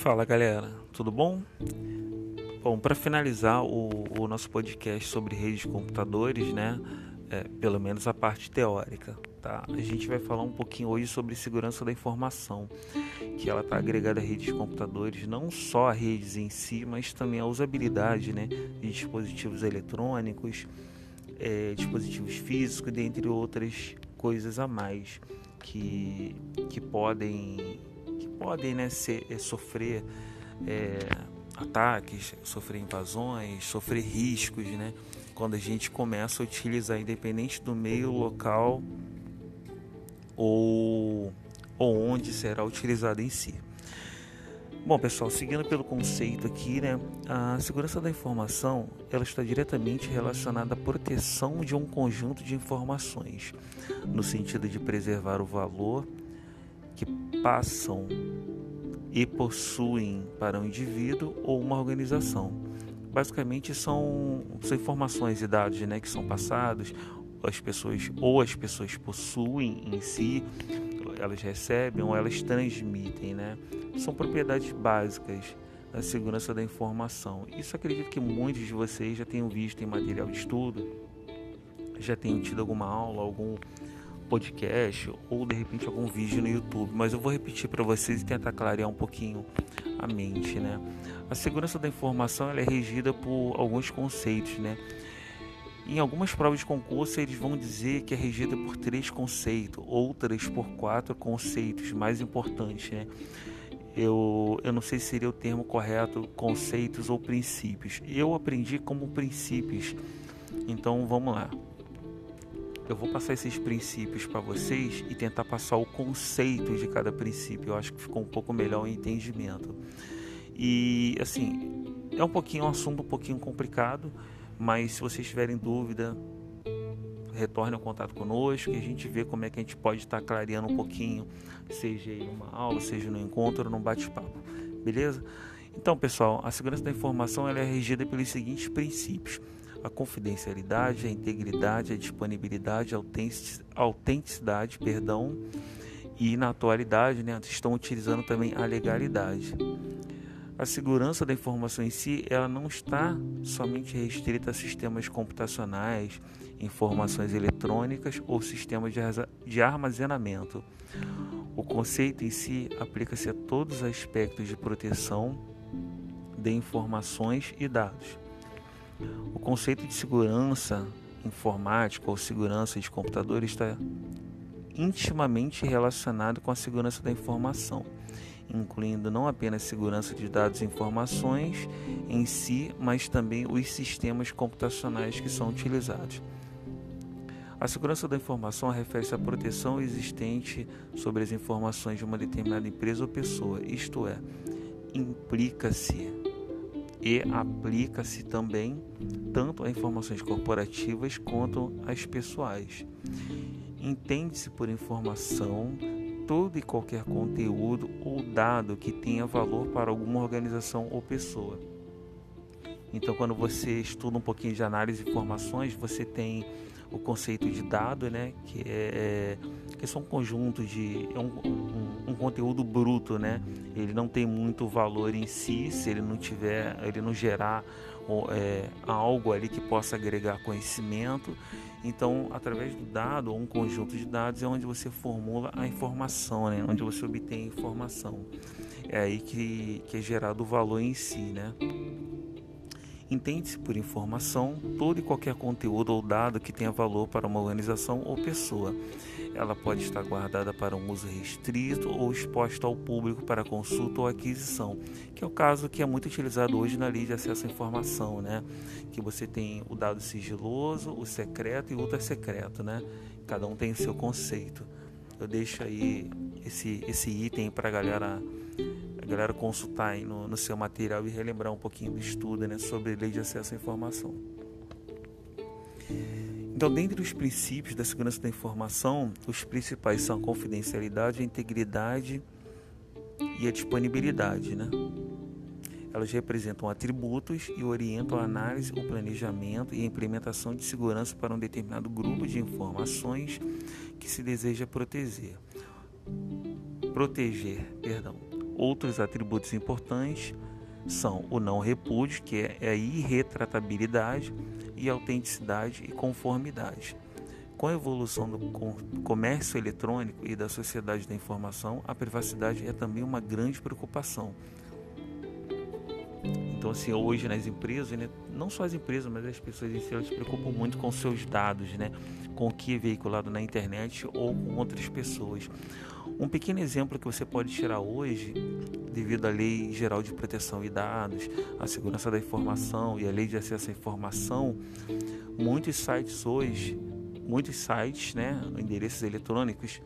Fala galera, tudo bom? Bom, para finalizar o, o, nosso podcast sobre redes de computadores, né? É, pelo menos a parte teórica, tá? A gente vai falar um pouquinho hoje sobre segurança da informação, que ela está agregada a redes de computadores, não só a redes em si, mas também a usabilidade, né? De dispositivos eletrônicos, é, dispositivos físicos, dentre outras coisas a mais que, que podem podem né, ser, é, sofrer é, ataques, sofrer invasões, sofrer riscos, né? Quando a gente começa a utilizar, independente do meio local ou, ou onde será utilizado em si. Bom, pessoal, seguindo pelo conceito aqui, né, a segurança da informação ela está diretamente relacionada à proteção de um conjunto de informações, no sentido de preservar o valor que passam e possuem para um indivíduo ou uma organização. Basicamente são, são informações e dados né, que são passados, as pessoas ou as pessoas possuem em si, elas recebem ou elas transmitem, né? São propriedades básicas da segurança da informação. Isso acredito que muitos de vocês já tenham visto em material de estudo, já tenham tido alguma aula, algum podcast ou de repente algum vídeo no YouTube, mas eu vou repetir para vocês e tentar clarear um pouquinho a mente, né? A segurança da informação é regida por alguns conceitos, né? Em algumas provas de concurso eles vão dizer que é regida por três conceitos, outras por quatro conceitos mais importantes, né? Eu, eu não sei se seria o termo correto, conceitos ou princípios. Eu aprendi como princípios. Então vamos lá eu vou passar esses princípios para vocês e tentar passar o conceito de cada princípio. Eu acho que ficou um pouco melhor o entendimento. E assim, é um pouquinho um assunto um pouquinho complicado, mas se vocês tiverem dúvida, retorne ao contato conosco e a gente vê como é que a gente pode estar clareando um pouquinho, seja em uma aula, seja no encontro num bate-papo. Beleza? Então, pessoal, a segurança da informação ela é regida pelos seguintes princípios a confidencialidade, a integridade, a disponibilidade, a autenticidade, perdão, e na atualidade né, estão utilizando também a legalidade. A segurança da informação em si ela não está somente restrita a sistemas computacionais, informações eletrônicas ou sistemas de armazenamento. O conceito em si aplica-se a todos os aspectos de proteção de informações e dados. O conceito de segurança informática ou segurança de computador está intimamente relacionado com a segurança da informação, incluindo não apenas segurança de dados e informações em si, mas também os sistemas computacionais que são utilizados. A segurança da informação refere-se à proteção existente sobre as informações de uma determinada empresa ou pessoa, isto é, implica-se e aplica-se também tanto a informações corporativas quanto às pessoais. Entende-se por informação todo e qualquer conteúdo ou dado que tenha valor para alguma organização ou pessoa. Então, quando você estuda um pouquinho de análise de informações, você tem o conceito de dado, né, que é, é que são conjuntos de é um, um, um, conteúdo bruto, né? Ele não tem muito valor em si se ele não tiver, ele não gerar é, algo ali que possa agregar conhecimento. Então, através do dado ou um conjunto de dados é onde você formula a informação, né? Onde você obtém a informação. É aí que, que é gerado o valor em si, né? Entende-se por informação todo e qualquer conteúdo ou dado que tenha valor para uma organização ou pessoa. Ela pode estar guardada para um uso restrito ou exposta ao público para consulta ou aquisição, que é o caso que é muito utilizado hoje na lei de acesso à informação, né? Que você tem o dado sigiloso, o secreto e o ultra secreto, né? Cada um tem o seu conceito. Eu deixo aí esse, esse item para a galera galera consultar aí no, no seu material e relembrar um pouquinho do estudo né, sobre lei de acesso à informação. Então, dentre os princípios da segurança da informação, os principais são a confidencialidade, a integridade e a disponibilidade. Né? Elas representam atributos e orientam a análise, o planejamento e a implementação de segurança para um determinado grupo de informações que se deseja proteger. Proteger, perdão. Outros atributos importantes são o não repúdio, que é a irretratabilidade, e autenticidade e conformidade. Com a evolução do comércio eletrônico e da sociedade da informação, a privacidade é também uma grande preocupação. Então, assim, hoje nas empresas, né, não só as empresas, mas as pessoas em si, elas se preocupam muito com seus dados, né, com o que é veiculado na internet ou com outras pessoas. Um pequeno exemplo que você pode tirar hoje, devido à Lei Geral de Proteção e Dados, a Segurança da Informação e a Lei de Acesso à Informação, muitos sites hoje, muitos sites, né, endereços eletrônicos,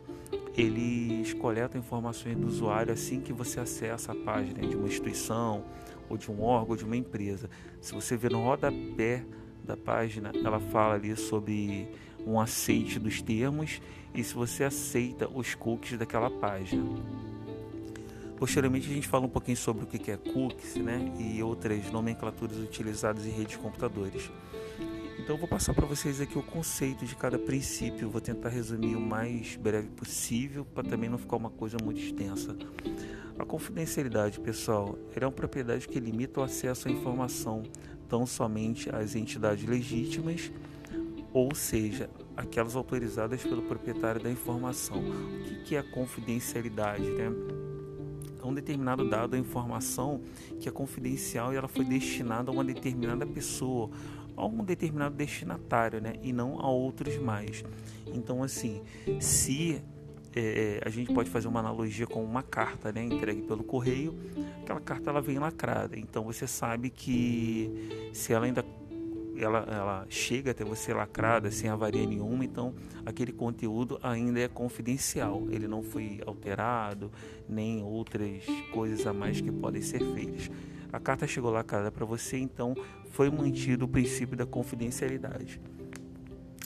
eles coletam informações do usuário assim que você acessa a página de uma instituição ou de um órgão ou de uma empresa. Se você ver no rodapé da página, ela fala ali sobre um aceite dos termos e se você aceita os cookies daquela página. Posteriormente a gente fala um pouquinho sobre o que é cookies né, e outras nomenclaturas utilizadas em redes de computadores. Então eu vou passar para vocês aqui o conceito de cada princípio, vou tentar resumir o mais breve possível para também não ficar uma coisa muito extensa. A confidencialidade, pessoal, é uma propriedade que limita o acesso à informação tão somente às entidades legítimas ou seja, aquelas autorizadas pelo proprietário da informação. O que é a confidencialidade? Né? Um determinado dado ou informação que é confidencial e ela foi destinada a uma determinada pessoa, a um determinado destinatário, né? e não a outros mais. Então, assim, se é, a gente pode fazer uma analogia com uma carta né, entregue pelo correio, aquela carta ela vem lacrada, então você sabe que se ela ainda ela, ela chega até você lacrada sem avaria nenhuma, então aquele conteúdo ainda é confidencial, ele não foi alterado, nem outras coisas a mais que podem ser feitas. A carta chegou lacrada para você, então foi mantido o princípio da confidencialidade.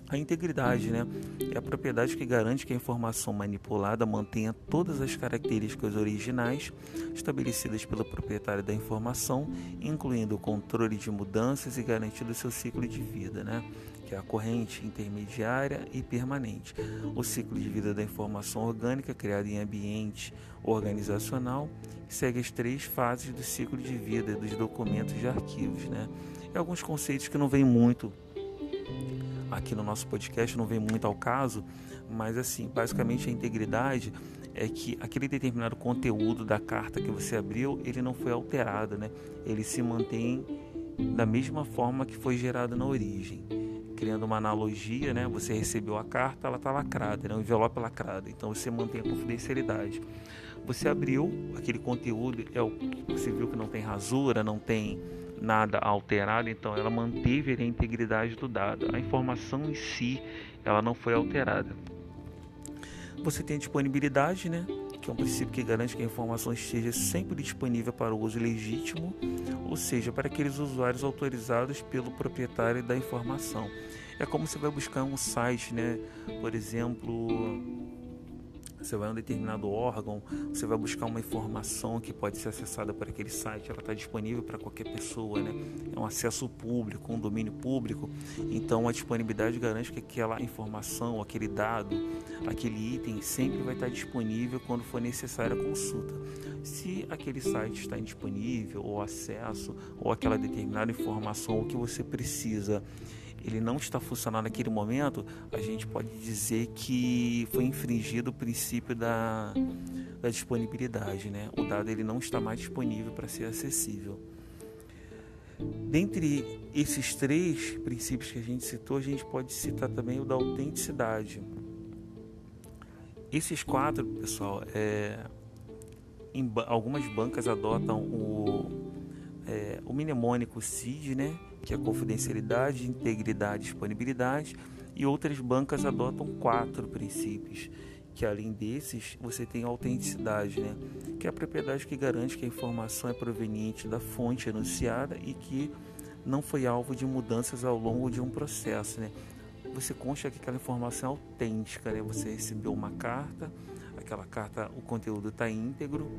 A integridade né, é a propriedade que garante que a informação manipulada mantenha todas as características originais estabelecidas pelo proprietário da informação, incluindo o controle de mudanças e garantido seu ciclo de vida, né, que é a corrente, intermediária e permanente. O ciclo de vida da informação orgânica criada em ambiente organizacional segue as três fases do ciclo de vida dos documentos de arquivos. Né? E alguns conceitos que não vêm muito aqui no nosso podcast não vem muito ao caso, mas assim, basicamente a integridade é que aquele determinado conteúdo da carta que você abriu, ele não foi alterado, né? Ele se mantém da mesma forma que foi gerado na origem. Criando uma analogia, né? Você recebeu a carta, ela está lacrada, né? o envelope lacrado, então você mantém a confidencialidade. Você abriu aquele conteúdo, é o, você viu que não tem rasura, não tem nada alterado, então ela manteve a integridade do dado. A informação em si, ela não foi alterada. Você tem a disponibilidade, né? que é um princípio que garante que a informação esteja sempre disponível para o uso legítimo, ou seja, para aqueles usuários autorizados pelo proprietário da informação. É como você vai buscar um site, né? Por exemplo, você vai a um determinado órgão, você vai buscar uma informação que pode ser acessada por aquele site, ela está disponível para qualquer pessoa, né? É um acesso público, um domínio público. Então a disponibilidade garante que aquela informação, aquele dado, aquele item sempre vai estar disponível quando for necessária a consulta. Se aquele site está indisponível, ou acesso, ou aquela determinada informação, o que você precisa ele não está funcionando naquele momento, a gente pode dizer que foi infringido o princípio da, da disponibilidade, né? O dado ele não está mais disponível para ser acessível. Dentre esses três princípios que a gente citou, a gente pode citar também o da autenticidade. Esses quatro, pessoal, é, em, algumas bancas adotam o, é, o mnemônico CID, né? Que é confidencialidade, integridade disponibilidade, e outras bancas adotam quatro princípios, que além desses você tem a autenticidade, né? que é a propriedade que garante que a informação é proveniente da fonte anunciada e que não foi alvo de mudanças ao longo de um processo. Né? Você consta que aquela informação é autêntica, né? você recebeu uma carta, aquela carta, o conteúdo está íntegro,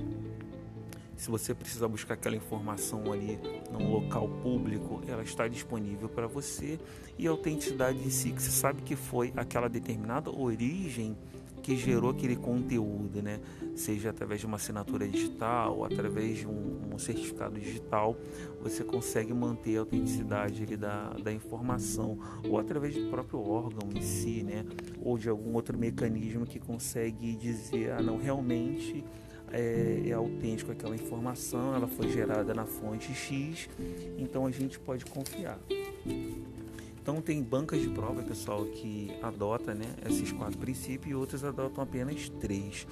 se você precisar buscar aquela informação ali num local público, ela está disponível para você. E a autenticidade em si, que você sabe que foi aquela determinada origem que gerou aquele conteúdo, né? Seja através de uma assinatura digital ou através de um, um certificado digital, você consegue manter a autenticidade ali, da, da informação ou através do próprio órgão em si, né? Ou de algum outro mecanismo que consegue dizer, ah, não, realmente é, é autêntico aquela informação, ela foi gerada na fonte X, então a gente pode confiar. Então tem bancas de prova, pessoal, que adota né, esses quatro princípios e outras adotam apenas três.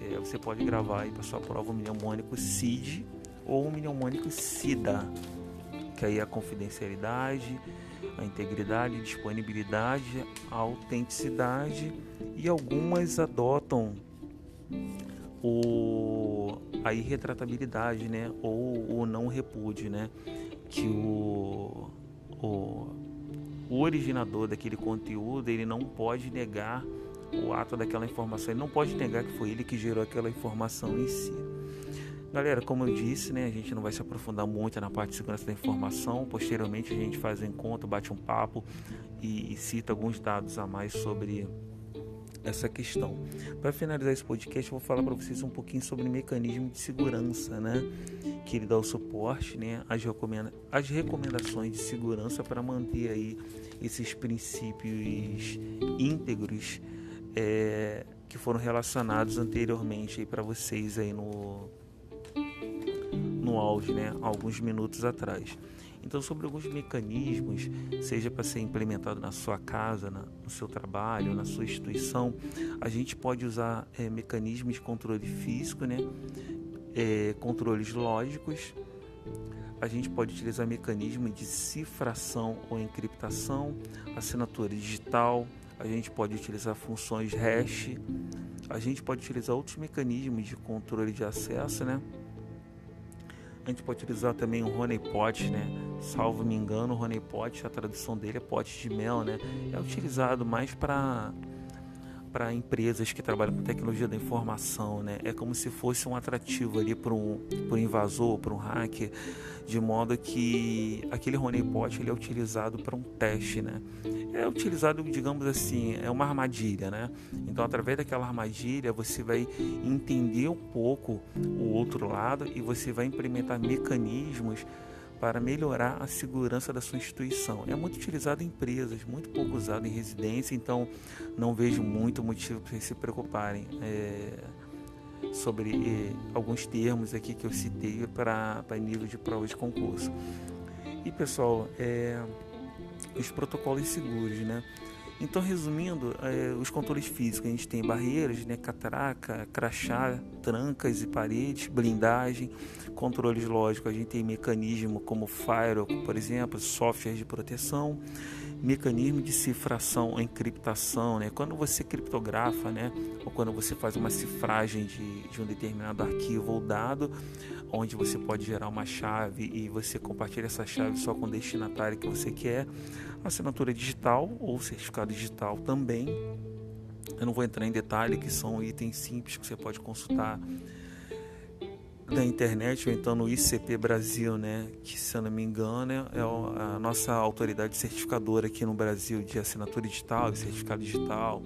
É, você pode gravar aí para sua prova o mnemônico CID ou o mnemônico SIDA, que aí é a confidencialidade, a integridade, disponibilidade, a autenticidade e algumas adotam o a irretratabilidade, né, ou o não repúdio, né, que o, o, o originador daquele conteúdo ele não pode negar o ato daquela informação, ele não pode negar que foi ele que gerou aquela informação em si. Galera, como eu disse, né, a gente não vai se aprofundar muito na parte de segurança da informação. Posteriormente, a gente faz um encontro, bate um papo e, e cita alguns dados a mais sobre essa questão. Para finalizar esse podcast, eu vou falar para vocês um pouquinho sobre o mecanismo de segurança, né? Que ele dá o suporte, né? As, recomenda as recomendações de segurança para manter aí esses princípios íntegros é, que foram relacionados anteriormente para vocês aí no no auge, né? Alguns minutos atrás. Então, sobre alguns mecanismos, seja para ser implementado na sua casa, na, no seu trabalho, na sua instituição, a gente pode usar é, mecanismos de controle físico, né? É, controles lógicos. A gente pode utilizar mecanismos de cifração ou encriptação, assinatura digital. A gente pode utilizar funções hash. A gente pode utilizar outros mecanismos de controle de acesso, né? A gente pode utilizar também o honeypot, né? Salvo me engano, o honeypot, a tradução dele é pote de mel, né? É utilizado mais para para empresas que trabalham com tecnologia da informação, né? É como se fosse um atrativo ali para um, um invasor, para um hacker, de modo que aquele honeypot ele é utilizado para um teste, né? É utilizado, digamos assim, é uma armadilha, né? Então, através daquela armadilha, você vai entender um pouco o outro lado e você vai implementar mecanismos para melhorar a segurança da sua instituição. É muito utilizado em empresas, muito pouco usado em residência, então não vejo muito motivo para se preocuparem é, sobre é, alguns termos aqui que eu citei para nível de prova de concurso. E pessoal, é, os protocolos seguros, né? Então, resumindo, é, os controles físicos, a gente tem barreiras, né, catraca, crachá, trancas e paredes, blindagem, controles lógicos, a gente tem mecanismo como firewall, por exemplo, software de proteção, mecanismo de cifração, encriptação, né? Quando você criptografa, né? Ou quando você faz uma cifragem de, de um determinado arquivo ou dado, onde você pode gerar uma chave e você compartilha essa chave só com o destinatário que você quer, assinatura digital ou certificado digital também. Eu não vou entrar em detalhe, que são itens simples que você pode consultar da internet ou então no ICP Brasil, né, que se eu não me engano é a nossa autoridade certificadora aqui no Brasil de assinatura digital, de certificado digital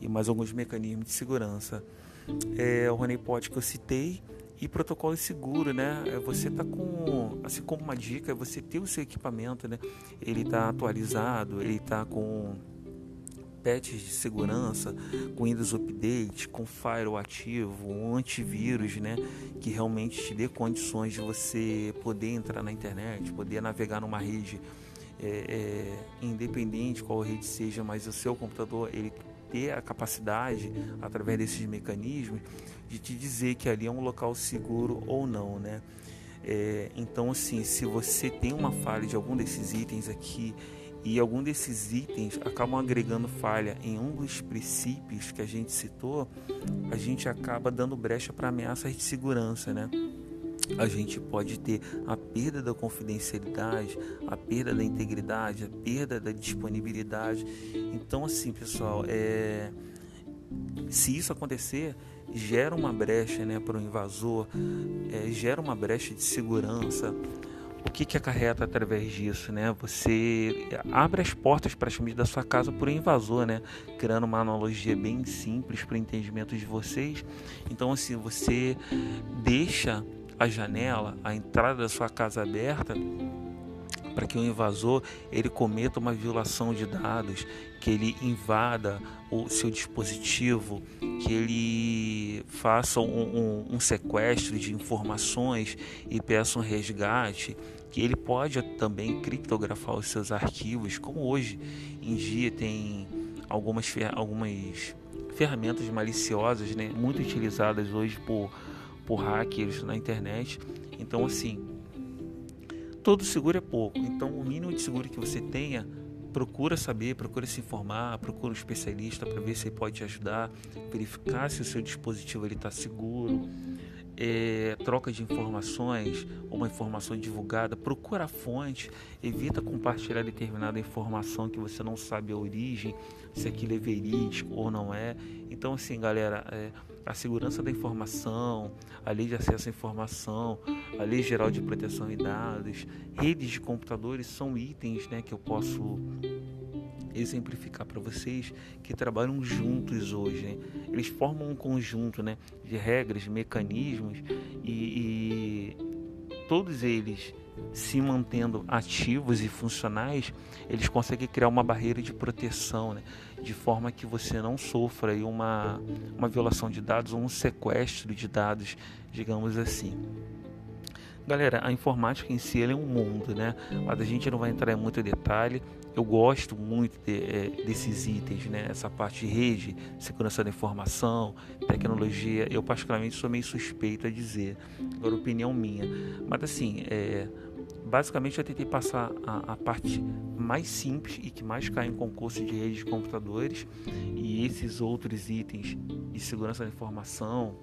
e mais alguns mecanismos de segurança. É o honeypot que eu citei e protocolo seguro, né? É você tá com, assim como uma dica, é você ter o seu equipamento, né? Ele tá atualizado, ele tá com patches de segurança, com Windows Update, com firewall ativo, um antivírus, né, que realmente te dê condições de você poder entrar na internet, poder navegar numa rede é, é, independente qual rede seja, mas o seu computador ele ter a capacidade através desses mecanismos de te dizer que ali é um local seguro ou não, né? É, então, assim, se você tem uma falha de algum desses itens aqui e algum desses itens acabam agregando falha em um dos princípios que a gente citou, a gente acaba dando brecha para ameaças de segurança, né? A gente pode ter a perda da confidencialidade, a perda da integridade, a perda da disponibilidade. Então, assim, pessoal, é... se isso acontecer, gera uma brecha né, para o invasor, é, gera uma brecha de segurança que, que acarreta através disso, né? Você abre as portas praticamente da sua casa por um invasor, né? Criando uma analogia bem simples para o entendimento de vocês. Então, assim, você deixa a janela, a entrada da sua casa aberta para que o invasor ele cometa uma violação de dados, que ele invada o seu dispositivo, que ele faça um, um, um sequestro de informações e peça um resgate, que ele pode também criptografar os seus arquivos, como hoje em dia tem algumas, algumas ferramentas maliciosas, né, muito utilizadas hoje por, por hackers na internet. Então, assim, todo seguro é pouco. Então, o mínimo de seguro que você tenha, procura saber, procura se informar, procura um especialista para ver se ele pode te ajudar, verificar se o seu dispositivo está seguro. É, troca de informações, uma informação divulgada, procura a fonte, evita compartilhar determinada informação que você não sabe a origem, se aquilo é verídico ou não é. Então, assim, galera, é, a segurança da informação, a lei de acesso à informação, a lei geral de proteção de dados, redes de computadores são itens né, que eu posso exemplificar para vocês que trabalham juntos hoje. Né? Eles formam um conjunto né, de regras, mecanismos e, e todos eles se mantendo ativos e funcionais, eles conseguem criar uma barreira de proteção, né? de forma que você não sofra aí uma, uma violação de dados ou um sequestro de dados, digamos assim. Galera, a informática em si é um mundo, né? Mas a gente não vai entrar em muito detalhe. Eu gosto muito de, é, desses itens, né? Essa parte de rede, segurança da informação, tecnologia. Eu particularmente sou meio suspeito a dizer. Agora, opinião minha. Mas assim, é, basicamente eu tentei passar a, a, parte mais simples e que mais cai em concurso de redes de computadores e esses outros itens de segurança da informação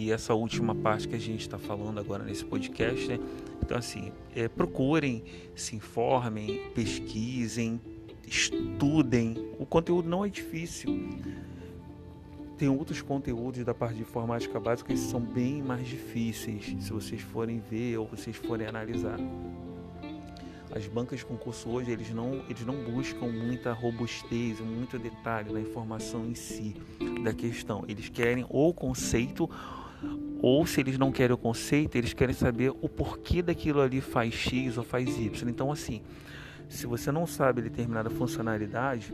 e essa última parte que a gente está falando agora nesse podcast, né? Então assim, é, procurem, se informem, pesquisem, estudem. O conteúdo não é difícil tem outros conteúdos da parte de informática básica que são bem mais difíceis, se vocês forem ver ou vocês forem analisar. As bancas de concurso hoje, eles não, eles não buscam muita robustez, muito detalhe na informação em si da questão. Eles querem ou conceito, ou se eles não querem o conceito, eles querem saber o porquê daquilo ali faz X ou faz Y. Então, assim, se você não sabe determinada funcionalidade,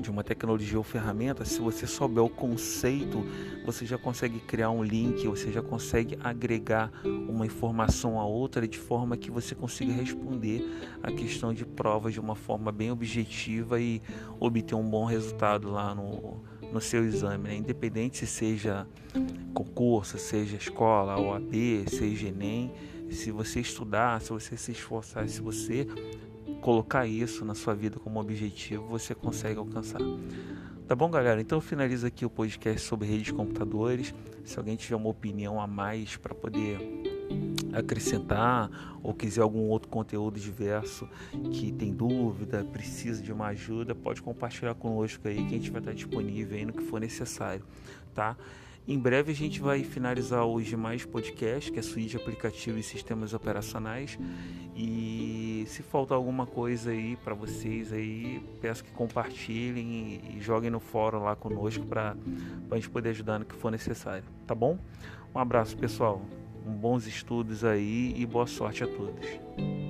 de uma tecnologia ou ferramenta, se você souber o conceito, você já consegue criar um link, você já consegue agregar uma informação a outra de forma que você consiga responder a questão de prova de uma forma bem objetiva e obter um bom resultado lá no, no seu exame, né? independente se seja concurso, seja escola, OAB, seja Enem, se você estudar, se você se esforçar, se você colocar isso na sua vida como objetivo, você consegue alcançar. Tá bom, galera? Então finaliza aqui o podcast sobre redes de computadores. Se alguém tiver uma opinião a mais para poder acrescentar ou quiser algum outro conteúdo diverso que tem dúvida, precisa de uma ajuda, pode compartilhar conosco aí que a gente vai estar disponível aí no que for necessário, tá? Em breve a gente vai finalizar os demais podcasts, que é suíte aplicativo e sistemas operacionais. E se faltar alguma coisa aí para vocês aí, peço que compartilhem e joguem no fórum lá conosco para a gente poder ajudar no que for necessário, tá bom? Um abraço pessoal, bons estudos aí e boa sorte a todos.